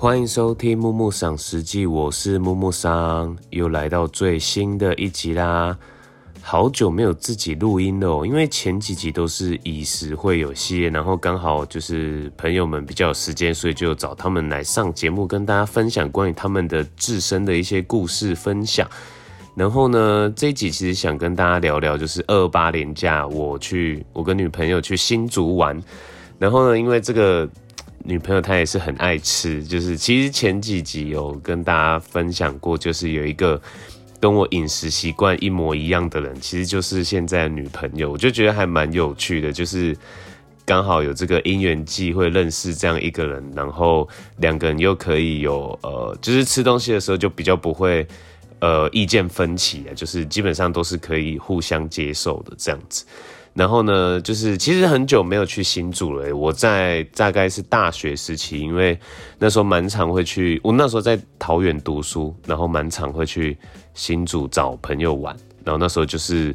欢迎收听木木赏实际，我是木木桑，又来到最新的一集啦。好久没有自己录音了哦，因为前几集都是以时会有系列，然后刚好就是朋友们比较有时间，所以就找他们来上节目，跟大家分享关于他们的自身的一些故事分享。然后呢，这一集其实想跟大家聊聊，就是二八年假，我去我跟女朋友去新竹玩。然后呢，因为这个。女朋友她也是很爱吃，就是其实前几集有跟大家分享过，就是有一个跟我饮食习惯一模一样的人，其实就是现在的女朋友，我就觉得还蛮有趣的，就是刚好有这个因缘际会认识这样一个人，然后两个人又可以有呃，就是吃东西的时候就比较不会呃意见分歧啊，就是基本上都是可以互相接受的这样子。然后呢，就是其实很久没有去新竹了。我在大概是大学时期，因为那时候蛮常会去，我那时候在桃园读书，然后蛮常会去新竹找朋友玩。然后那时候就是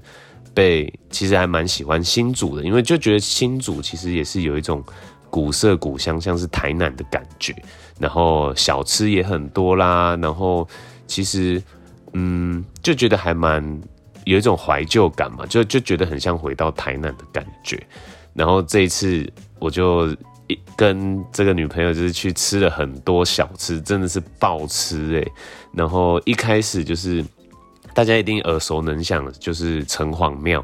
被，其实还蛮喜欢新竹的，因为就觉得新竹其实也是有一种古色古香，像是台南的感觉。然后小吃也很多啦，然后其实嗯，就觉得还蛮。有一种怀旧感嘛，就就觉得很像回到台南的感觉。然后这一次我就跟这个女朋友就是去吃了很多小吃，真的是爆吃哎。然后一开始就是大家一定耳熟能详的，就是城隍庙。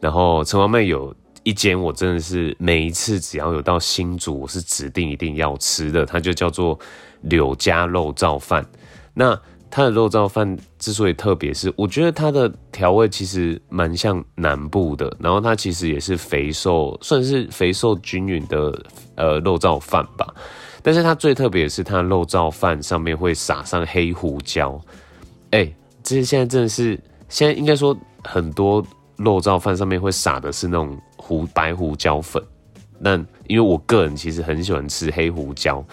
然后城隍庙有一间我真的是每一次只要有到新竹，我是指定一定要吃的，它就叫做柳家肉燥饭。那它的肉燥饭之所以特别，是我觉得它的调味其实蛮像南部的，然后它其实也是肥瘦，算是肥瘦均匀的呃肉燥饭吧。但是它最特别的是，它的肉燥饭上面会撒上黑胡椒。哎，这现在真的是现在应该说很多肉燥饭上面会撒的是那种胡白胡椒粉。那因为我个人其实很喜欢吃黑胡椒。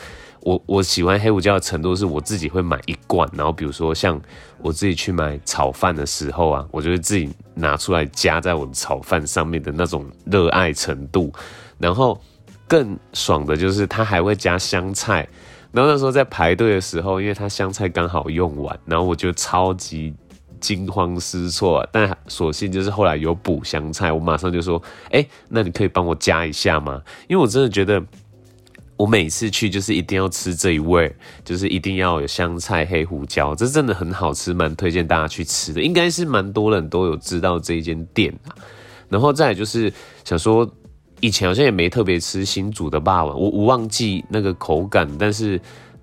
我我喜欢黑胡椒的程度是我自己会买一罐，然后比如说像我自己去买炒饭的时候啊，我就会自己拿出来加在我的炒饭上面的那种热爱程度。然后更爽的就是它还会加香菜，然后那时候在排队的时候，因为它香菜刚好用完，然后我就超级惊慌失措。但所幸就是后来有补香菜，我马上就说：“哎，那你可以帮我加一下吗？”因为我真的觉得。我每次去就是一定要吃这一味，就是一定要有香菜、黑胡椒，这真的很好吃，蛮推荐大家去吃的。应该是蛮多人都有知道这一间店啊。然后再就是想说，以前好像也没特别吃新煮的霸王，我我忘记那个口感，但是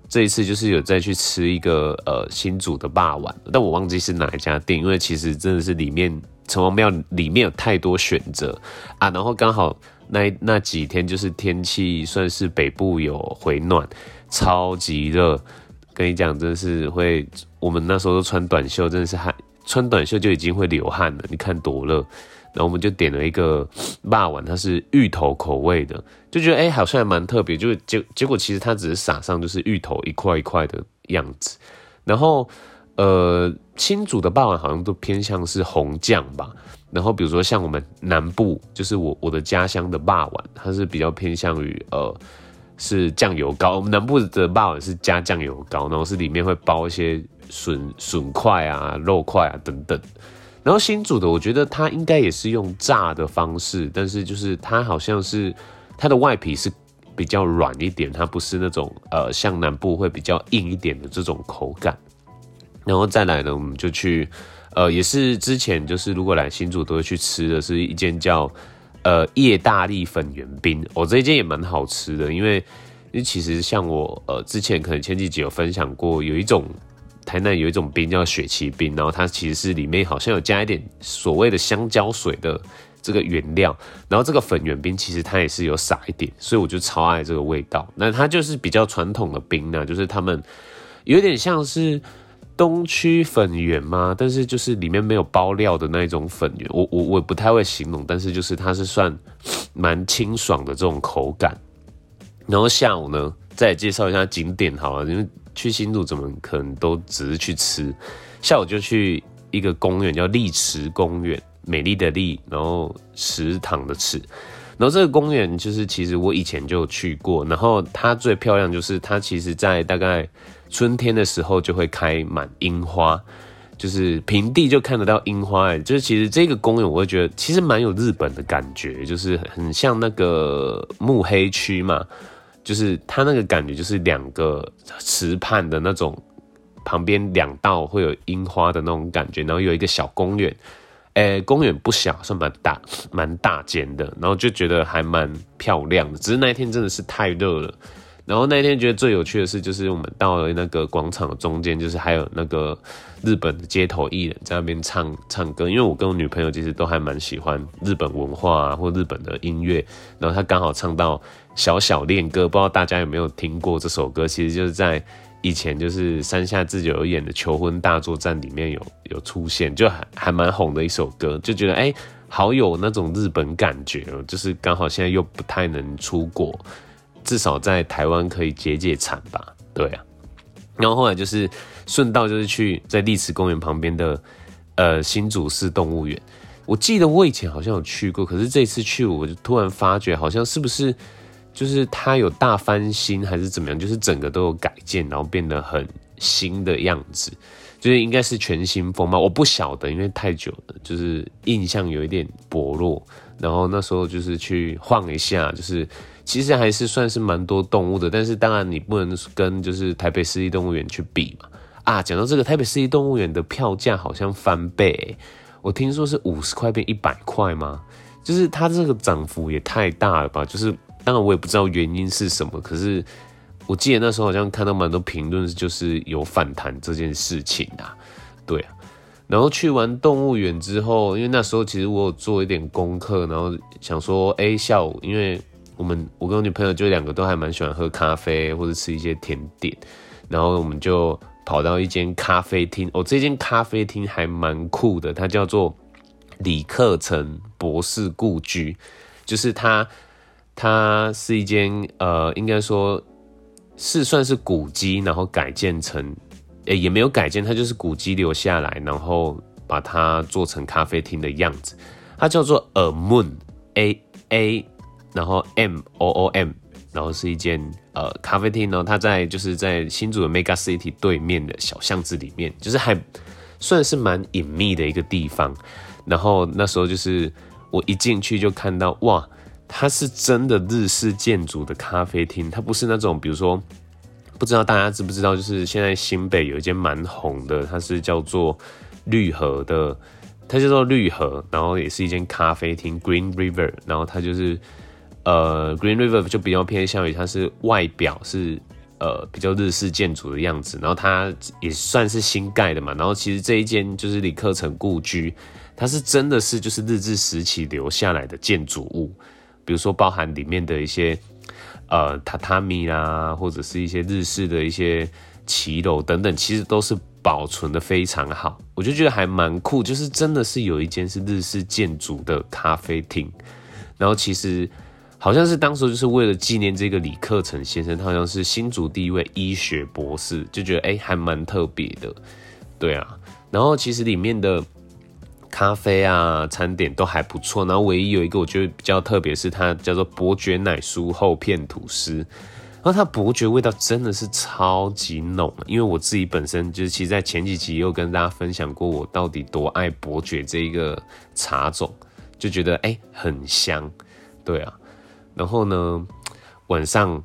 这一次就是有再去吃一个呃新煮的霸王，但我忘记是哪一家店，因为其实真的是里面城隍庙里面有太多选择啊，然后刚好。那那几天就是天气算是北部有回暖，超级热，跟你讲真的是会，我们那时候都穿短袖，真的是汗，穿短袖就已经会流汗了。你看多热，然后我们就点了一个霸碗，它是芋头口味的，就觉得哎好像还蛮特别，就结结果其实它只是撒上就是芋头一块一块的样子，然后呃新煮的霸碗好像都偏向是红酱吧。然后比如说像我们南部，就是我我的家乡的霸碗，它是比较偏向于呃是酱油膏。我们南部的霸碗是加酱油膏，然后是里面会包一些笋笋块啊、肉块啊等等。然后新煮的，我觉得它应该也是用炸的方式，但是就是它好像是它的外皮是比较软一点，它不是那种呃像南部会比较硬一点的这种口感。然后再来呢，我们就去。呃，也是之前就是如果来新竹都会去吃的，是一间叫呃叶大利粉圆冰。我这一间也蛮好吃的，因为因为其实像我呃之前可能前几集有分享过，有一种台南有一种冰叫雪奇冰，然后它其实是里面好像有加一点所谓的香蕉水的这个原料，然后这个粉圆冰其实它也是有撒一点，所以我就超爱这个味道。那它就是比较传统的冰呢，就是他们有点像是。东区粉圆吗？但是就是里面没有包料的那一种粉圆，我我我不太会形容，但是就是它是算蛮清爽的这种口感。然后下午呢，再介绍一下景点好了，因为去新竹怎么可能都只是去吃？下午就去一个公园叫丽池公园，美丽的丽，然后池塘的池。然后这个公园就是其实我以前就去过，然后它最漂亮就是它其实在大概春天的时候就会开满樱花。就是平地就看得到樱花，哎，就是其实这个公园我会觉得其实蛮有日本的感觉，就是很像那个目黑区嘛，就是它那个感觉就是两个池畔的那种，旁边两道会有樱花的那种感觉，然后有一个小公园，哎，公园不小，算蛮大，蛮大间的，然后就觉得还蛮漂亮的，只是那一天真的是太热了。然后那一天觉得最有趣的事，就是我们到了那个广场的中间，就是还有那个日本的街头艺人在那边唱唱歌。因为我跟我女朋友其实都还蛮喜欢日本文化啊，或日本的音乐。然后他刚好唱到《小小恋歌》，不知道大家有没有听过这首歌？其实就是在以前就是山下智久演的《求婚大作战》里面有有出现，就还还蛮红的一首歌。就觉得哎，好有那种日本感觉哦。就是刚好现在又不太能出国。至少在台湾可以解解馋吧，对啊。然后后来就是顺道就是去在历史公园旁边的呃新竹市动物园。我记得我以前好像有去过，可是这次去我就突然发觉，好像是不是就是它有大翻新还是怎么样？就是整个都有改建，然后变得很新的样子，就是应该是全新风貌。我不晓得，因为太久了，就是印象有一点薄弱。然后那时候就是去晃一下，就是。其实还是算是蛮多动物的，但是当然你不能跟就是台北市立动物园去比嘛。啊，讲到这个台北市立动物园的票价好像翻倍，我听说是五十块变一百块吗？就是它这个涨幅也太大了吧？就是当然我也不知道原因是什么，可是我记得那时候好像看到蛮多评论，就是有反弹这件事情啊。对啊，然后去完动物园之后，因为那时候其实我有做一点功课，然后想说，哎，下午因为。我们我跟我女朋友就两个都还蛮喜欢喝咖啡或者吃一些甜点，然后我们就跑到一间咖啡厅。哦，这间咖啡厅还蛮酷的，它叫做李克成博士故居，就是它它是一间呃，应该说是算是古迹，然后改建成，诶也没有改建，它就是古迹留下来，然后把它做成咖啡厅的样子。它叫做 A Moon A A。然后 M O O M，然后是一间呃咖啡厅呢，它在就是在新竹的 Mega City 对面的小巷子里面，就是还算是蛮隐秘的一个地方。然后那时候就是我一进去就看到哇，它是真的日式建筑的咖啡厅，它不是那种比如说不知道大家知不知道，就是现在新北有一间蛮红的，它是叫做绿河的，它叫做绿河，然后也是一间咖啡厅 Green River，然后它就是。呃，Green River 就比较偏向于它是外表是呃比较日式建筑的样子，然后它也算是新盖的嘛。然后其实这一间就是李克成故居，它是真的是就是日治时期留下来的建筑物，比如说包含里面的一些呃榻榻米啦，或者是一些日式的一些骑楼等等，其实都是保存的非常好。我就觉得还蛮酷，就是真的是有一间是日式建筑的咖啡厅，然后其实。好像是当时就是为了纪念这个李克成先生，他好像是新竹第一位医学博士，就觉得哎还蛮特别的，对啊。然后其实里面的咖啡啊、餐点都还不错。然后唯一有一个我觉得比较特别，是它叫做伯爵奶酥厚片吐司。然后它伯爵味道真的是超级浓，因为我自己本身就是其实在前几集又跟大家分享过，我到底多爱伯爵这一个茶种，就觉得哎很香，对啊。然后呢，晚上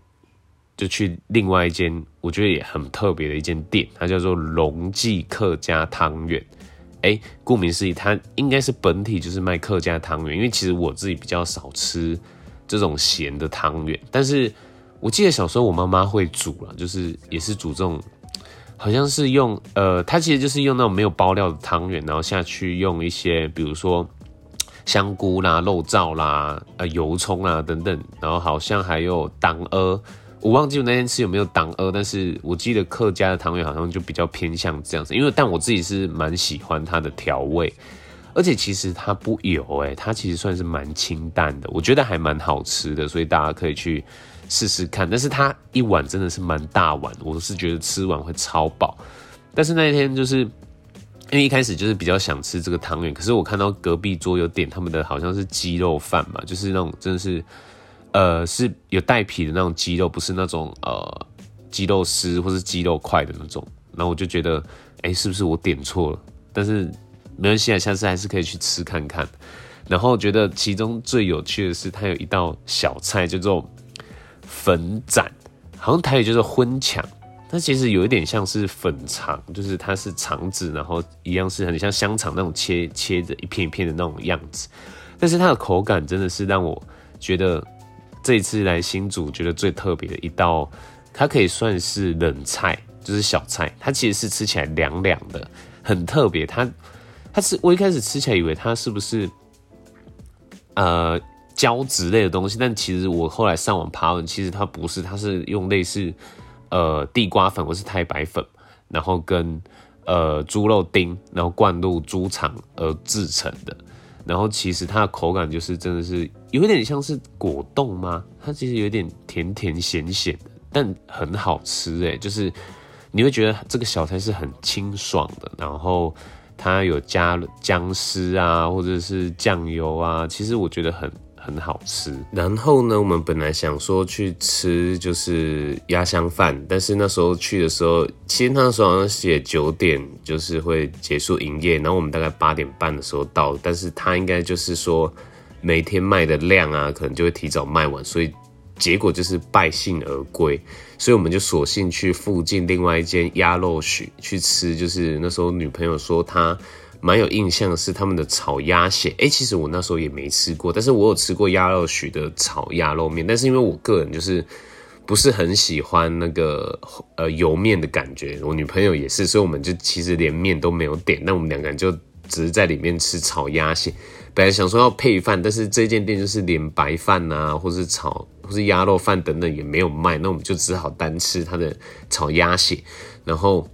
就去另外一间，我觉得也很特别的一间店，它叫做龙记客家汤圆。哎，顾名思义，它应该是本体就是卖客家汤圆。因为其实我自己比较少吃这种咸的汤圆，但是我记得小时候我妈妈会煮了，就是也是煮这种，好像是用呃，它其实就是用那种没有包料的汤圆，然后下去用一些，比如说。香菇啦、肉燥啦、呃油葱啦等等，然后好像还有党鹅，我忘记我那天吃有没有党鹅，但是我记得客家的汤圆好像就比较偏向这样子，因为但我自己是蛮喜欢它的调味，而且其实它不油诶，它其实算是蛮清淡的，我觉得还蛮好吃的，所以大家可以去试试看。但是它一碗真的是蛮大碗，我是觉得吃完会超饱，但是那一天就是。因为一开始就是比较想吃这个汤圆，可是我看到隔壁桌有点他们的好像是鸡肉饭嘛，就是那种真的是，呃，是有带皮的那种鸡肉，不是那种呃鸡肉丝或是鸡肉块的那种。然后我就觉得，哎，是不是我点错了？但是没关系啊，下次还是可以去吃看看。然后觉得其中最有趣的是，它有一道小菜叫做粉盏，好像台语就是荤抢。它其实有一点像是粉肠，就是它是肠子，然后一样是很像香肠那种切切着一片一片的那种样子。但是它的口感真的是让我觉得这一次来新竹觉得最特别的一道，它可以算是冷菜，就是小菜。它其实是吃起来凉凉的，很特别。它它是我一开始吃起来以为它是不是呃胶质类的东西，但其实我后来上网爬文，其实它不是，它是用类似。呃，地瓜粉或是太白粉，然后跟呃猪肉丁，然后灌入猪肠而制成的。然后其实它的口感就是真的是有点像是果冻吗？它其实有点甜甜咸咸的，但很好吃哎，就是你会觉得这个小菜是很清爽的。然后它有加姜丝啊，或者是酱油啊，其实我觉得很。很好吃。然后呢，我们本来想说去吃就是鸭香饭，但是那时候去的时候，其实那时候好像写九点就是会结束营业，然后我们大概八点半的时候到，但是他应该就是说每天卖的量啊，可能就会提早卖完，所以结果就是败兴而归。所以我们就索性去附近另外一间鸭肉许去吃，就是那时候女朋友说她。蛮有印象是他们的炒鸭血，哎，其实我那时候也没吃过，但是我有吃过鸭肉许的炒鸭肉面，但是因为我个人就是不是很喜欢那个呃油面的感觉，我女朋友也是，所以我们就其实连面都没有点，那我们两个人就只是在里面吃炒鸭血。本来想说要配饭，但是这间店就是连白饭啊，或是炒或是鸭肉饭等等也没有卖，那我们就只好单吃它的炒鸭血，然后。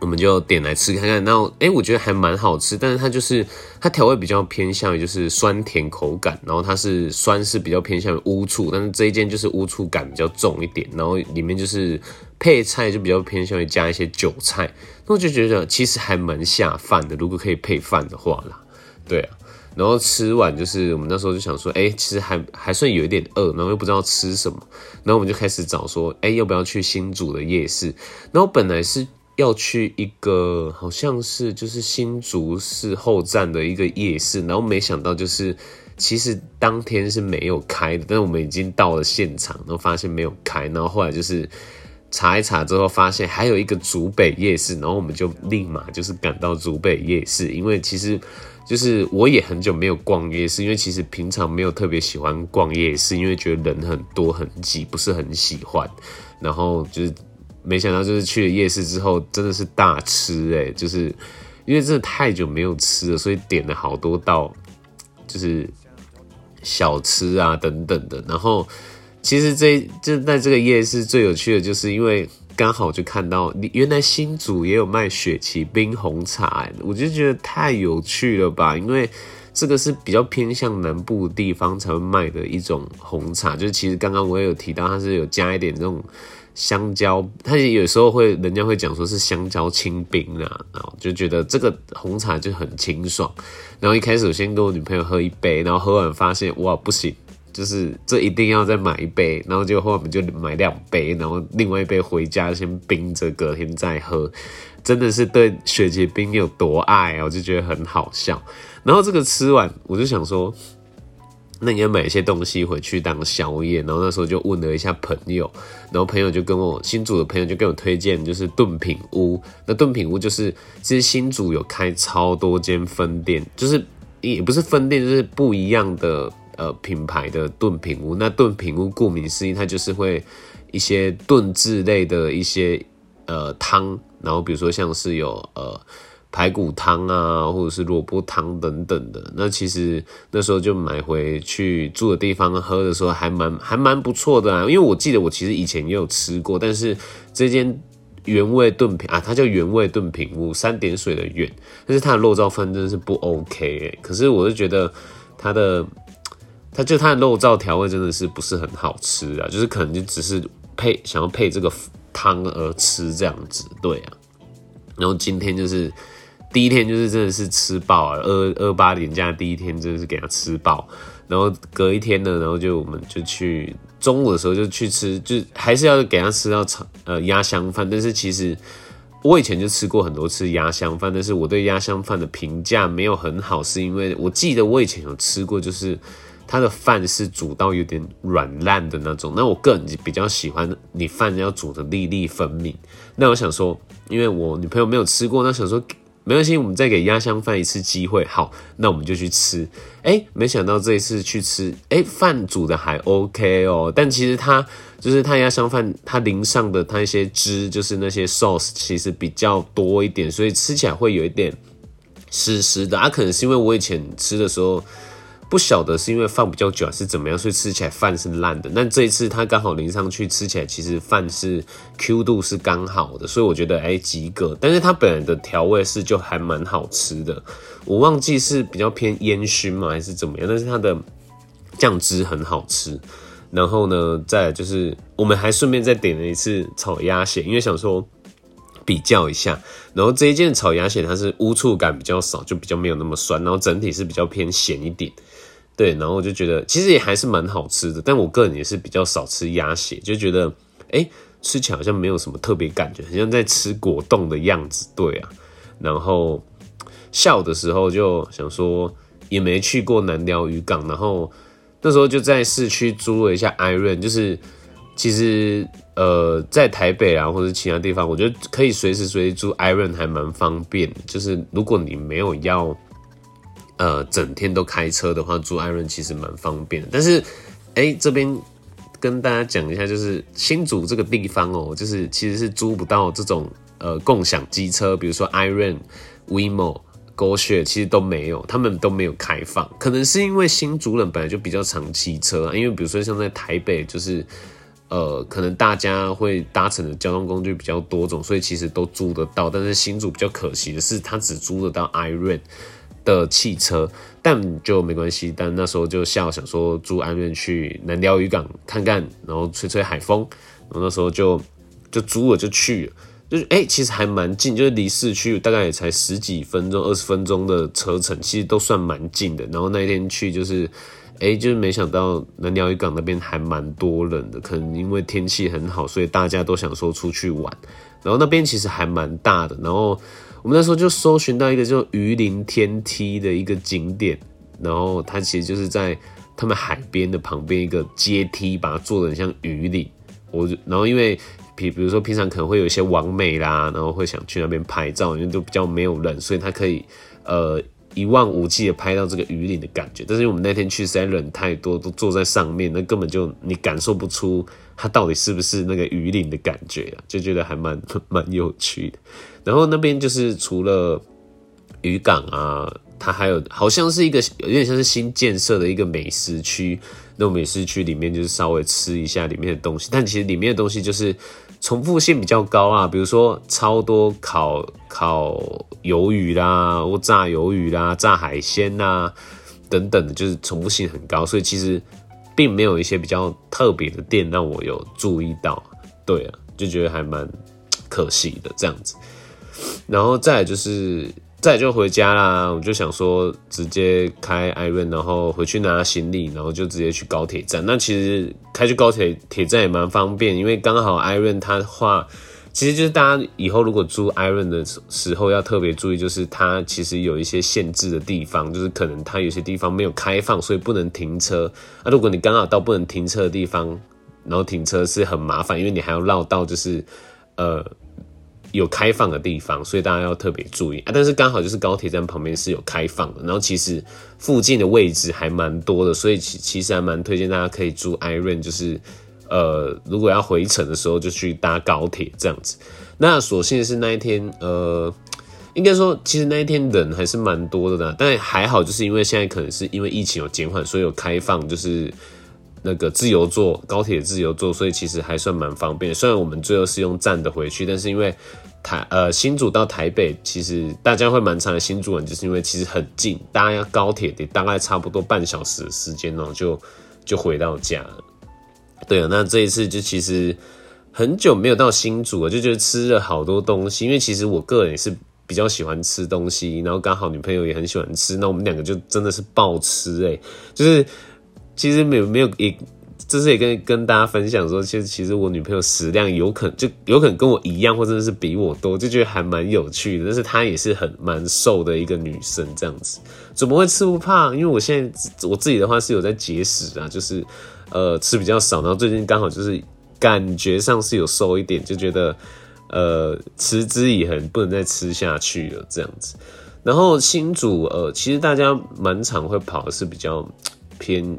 我们就点来吃看看，然后哎，我觉得还蛮好吃，但是它就是它调味比较偏向于就是酸甜口感，然后它是酸是比较偏向于乌醋，但是这一间就是乌醋感比较重一点，然后里面就是配菜就比较偏向于加一些韭菜，那我就觉得其实还蛮下饭的，如果可以配饭的话啦，对啊，然后吃完就是我们那时候就想说，哎，其实还还算有一点饿，然后又不知道吃什么，然后我们就开始找说，哎，要不要去新竹的夜市？然后本来是。要去一个好像是就是新竹市后站的一个夜市，然后没想到就是其实当天是没有开的，但是我们已经到了现场，然后发现没有开，然后后来就是查一查之后发现还有一个竹北夜市，然后我们就立马就是赶到竹北夜市，因为其实就是我也很久没有逛夜市，因为其实平常没有特别喜欢逛夜市，因为觉得人很多很挤，不是很喜欢，然后就是。没想到就是去了夜市之后，真的是大吃哎！就是因为真的太久没有吃了，所以点了好多道，就是小吃啊等等的。然后其实这就在这个夜市最有趣的就是因为刚好就看到你原来新竹也有卖雪奇冰红茶，我就觉得太有趣了吧！因为这个是比较偏向南部地方才会卖的一种红茶，就是其实刚刚我也有提到，它是有加一点这种。香蕉，它有时候会，人家会讲说是香蕉清冰啊，然后就觉得这个红茶就很清爽。然后一开始我先跟我女朋友喝一杯，然后喝完发现哇不行，就是这一定要再买一杯。然后就后来我们就买两杯，然后另外一杯回家先冰着，隔天再喝。真的是对雪结冰有多爱啊，我就觉得很好笑。然后这个吃完，我就想说。那你要买一些东西回去当宵夜，然后那时候就问了一下朋友，然后朋友就跟我新竹的朋友就跟我推荐，就是炖品屋。那炖品屋就是其实新竹有开超多间分店，就是也不是分店，就是不一样的呃品牌的炖品屋。那炖品屋顾名思义，它就是会一些炖制类的一些呃汤，然后比如说像是有呃。排骨汤啊，或者是萝卜汤等等的，那其实那时候就买回去住的地方喝的时候，还蛮还蛮不错的啊。因为我记得我其实以前也有吃过，但是这间原味炖品啊，它叫原味炖品屋，三点水的原，但是它的肉燥饭真的是不 OK。可是我就觉得它的，它就它的肉燥调味真的是不是很好吃啊，就是可能就只是配想要配这个汤而吃这样子，对啊。然后今天就是。第一天就是真的是吃饱啊，二二八年假第一天真的是给他吃饱，然后隔一天呢，然后就我们就去中午的时候就去吃，就还是要给他吃到炒呃鸭香饭，但是其实我以前就吃过很多次鸭香饭，但是我对鸭香饭的评价没有很好，是因为我记得我以前有吃过，就是它的饭是煮到有点软烂的那种，那我个人比较喜欢你饭要煮的粒粒分明。那我想说，因为我女朋友没有吃过，那想说。没关系，我们再给压箱饭一次机会。好，那我们就去吃。哎，没想到这一次去吃，哎，饭煮的还 OK 哦。但其实它就是它压箱饭，它淋上的它一些汁，就是那些 sauce，其实比较多一点，所以吃起来会有一点湿湿的。啊，可能是因为我以前吃的时候。不晓得是因为放比较久还是怎么样，所以吃起来饭是烂的。但这一次它刚好淋上去，吃起来其实饭是 Q 度是刚好的，所以我觉得哎及格。但是它本来的调味是就还蛮好吃的，我忘记是比较偏烟熏嘛还是怎么样，但是它的酱汁很好吃。然后呢，再就是我们还顺便再点了一次炒鸭血，因为想说比较一下。然后这一件炒鸭血它是污醋感比较少，就比较没有那么酸，然后整体是比较偏咸一点。对，然后我就觉得其实也还是蛮好吃的，但我个人也是比较少吃鸭血，就觉得哎，吃起来好像没有什么特别感觉，好像在吃果冻的样子。对啊，然后下午的时候就想说也没去过南寮渔港，然后那时候就在市区租了一下 Iron，就是其实呃在台北啊或者其他地方，我觉得可以随时随地租 Iron 还蛮方便，就是如果你没有要。呃，整天都开车的话，租艾润其实蛮方便的。但是，哎，这边跟大家讲一下，就是新竹这个地方哦，就是其实是租不到这种呃共享机车，比如说 Iron、WeMo、GoShare，其实都没有，他们都没有开放。可能是因为新竹人本来就比较常骑车啊，因为比如说像在台北，就是呃，可能大家会搭乘的交通工具比较多种，所以其实都租得到。但是新竹比较可惜的是，它只租得到 Iron。的汽车，但就没关系。但那时候就下午想说租安院去南寮渔港看看，然后吹吹海风。然后那时候就就租了就去了，就是哎，其实还蛮近，就是离市区大概也才十几分钟、二十分钟的车程，其实都算蛮近的。然后那一天去就是哎，就是没想到南寮渔港那边还蛮多人的，可能因为天气很好，所以大家都想说出去玩。然后那边其实还蛮大的，然后。我们那时候就搜寻到一个叫鱼鳞天梯的一个景点，然后它其实就是在他们海边的旁边一个阶梯，把它做的很像鱼鳞。我然后因为比比如说平常可能会有一些网美啦，然后会想去那边拍照，因为都比较没有人，所以它可以呃一望无际的拍到这个鱼鳞的感觉。但是因为我们那天去实在人太多，都坐在上面，那根本就你感受不出它到底是不是那个鱼鳞的感觉，就觉得还蛮 蛮有趣的。然后那边就是除了渔港啊，它还有好像是一个有点像是新建设的一个美食区。那种美食区里面就是稍微吃一下里面的东西，但其实里面的东西就是重复性比较高啊。比如说超多烤烤鱿鱼啦，或炸鱿鱼啦、炸海鲜啦等等的，就是重复性很高。所以其实并没有一些比较特别的店让我有注意到。对啊，就觉得还蛮可惜的这样子。然后再就是，再就回家啦。我就想说，直接开艾润，然后回去拿行李，然后就直接去高铁站。那其实开去高铁铁站也蛮方便，因为刚好艾润它话，其实就是大家以后如果租艾润的时候要特别注意，就是它其实有一些限制的地方，就是可能它有些地方没有开放，所以不能停车。那如果你刚好到不能停车的地方，然后停车是很麻烦，因为你还要绕到就是呃。有开放的地方，所以大家要特别注意啊！但是刚好就是高铁站旁边是有开放的，然后其实附近的位置还蛮多的，所以其其实还蛮推荐大家可以住 Iron，就是呃，如果要回程的时候就去搭高铁这样子。那所幸的是那一天，呃，应该说其实那一天人还是蛮多的啦，但还好就是因为现在可能是因为疫情有减缓，所以有开放就是。那个自由坐高铁自由坐，所以其实还算蛮方便。虽然我们最后是用站的回去，但是因为台呃新竹到台北，其实大家会蛮长的。新竹人就是因为其实很近，大家要高铁得大概差不多半小时的时间哦，就就回到家。对啊，那这一次就其实很久没有到新竹了，就觉得吃了好多东西。因为其实我个人也是比较喜欢吃东西，然后刚好女朋友也很喜欢吃，那我们两个就真的是暴吃哎，就是其实没有没有也。这是也跟跟大家分享说，其实其实我女朋友食量有可能就有可能跟我一样，或者是比我多，就觉得还蛮有趣的。但是她也是很蛮瘦的一个女生，这样子怎么会吃不胖？因为我现在我自己的话是有在节食啊，就是呃吃比较少，然后最近刚好就是感觉上是有瘦一点，就觉得呃持之以恒，不能再吃下去了这样子。然后新主呃，其实大家蛮常会跑的是比较偏。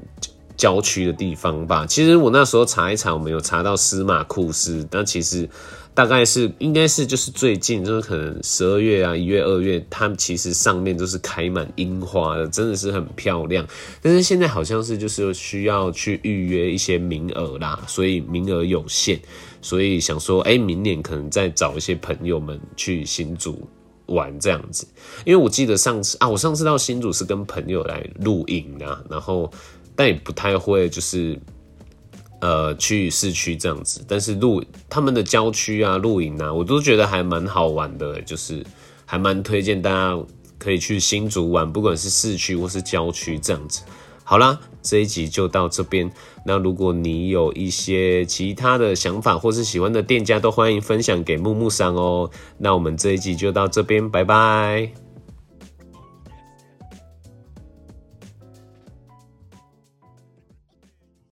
郊区的地方吧，其实我那时候查一查，我们有查到司马库斯，但其实大概是应该是就是最近，就是可能十二月啊、一月、二月，它其实上面都是开满樱花的，真的是很漂亮。但是现在好像是就是需要去预约一些名额啦，所以名额有限，所以想说，哎，明年可能再找一些朋友们去新竹玩这样子。因为我记得上次啊，我上次到新竹是跟朋友来露营啊，然后。但也不太会，就是呃去市区这样子，但是露他们的郊区啊、露营啊，我都觉得还蛮好玩的，就是还蛮推荐大家可以去新竹玩，不管是市区或是郊区这样子。好啦，这一集就到这边。那如果你有一些其他的想法或是喜欢的店家，都欢迎分享给木木桑哦。那我们这一集就到这边，拜拜。